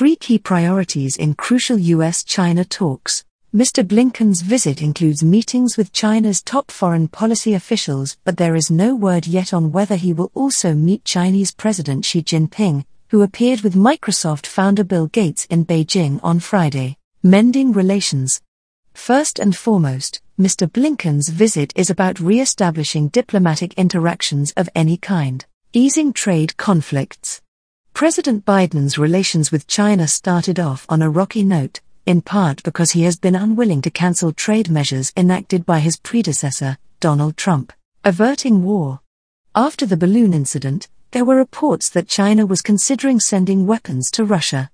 Three key priorities in crucial US China talks. Mr. Blinken's visit includes meetings with China's top foreign policy officials, but there is no word yet on whether he will also meet Chinese President Xi Jinping, who appeared with Microsoft founder Bill Gates in Beijing on Friday. Mending relations. First and foremost, Mr. Blinken's visit is about re establishing diplomatic interactions of any kind, easing trade conflicts. President Biden's relations with China started off on a rocky note, in part because he has been unwilling to cancel trade measures enacted by his predecessor, Donald Trump, averting war. After the balloon incident, there were reports that China was considering sending weapons to Russia.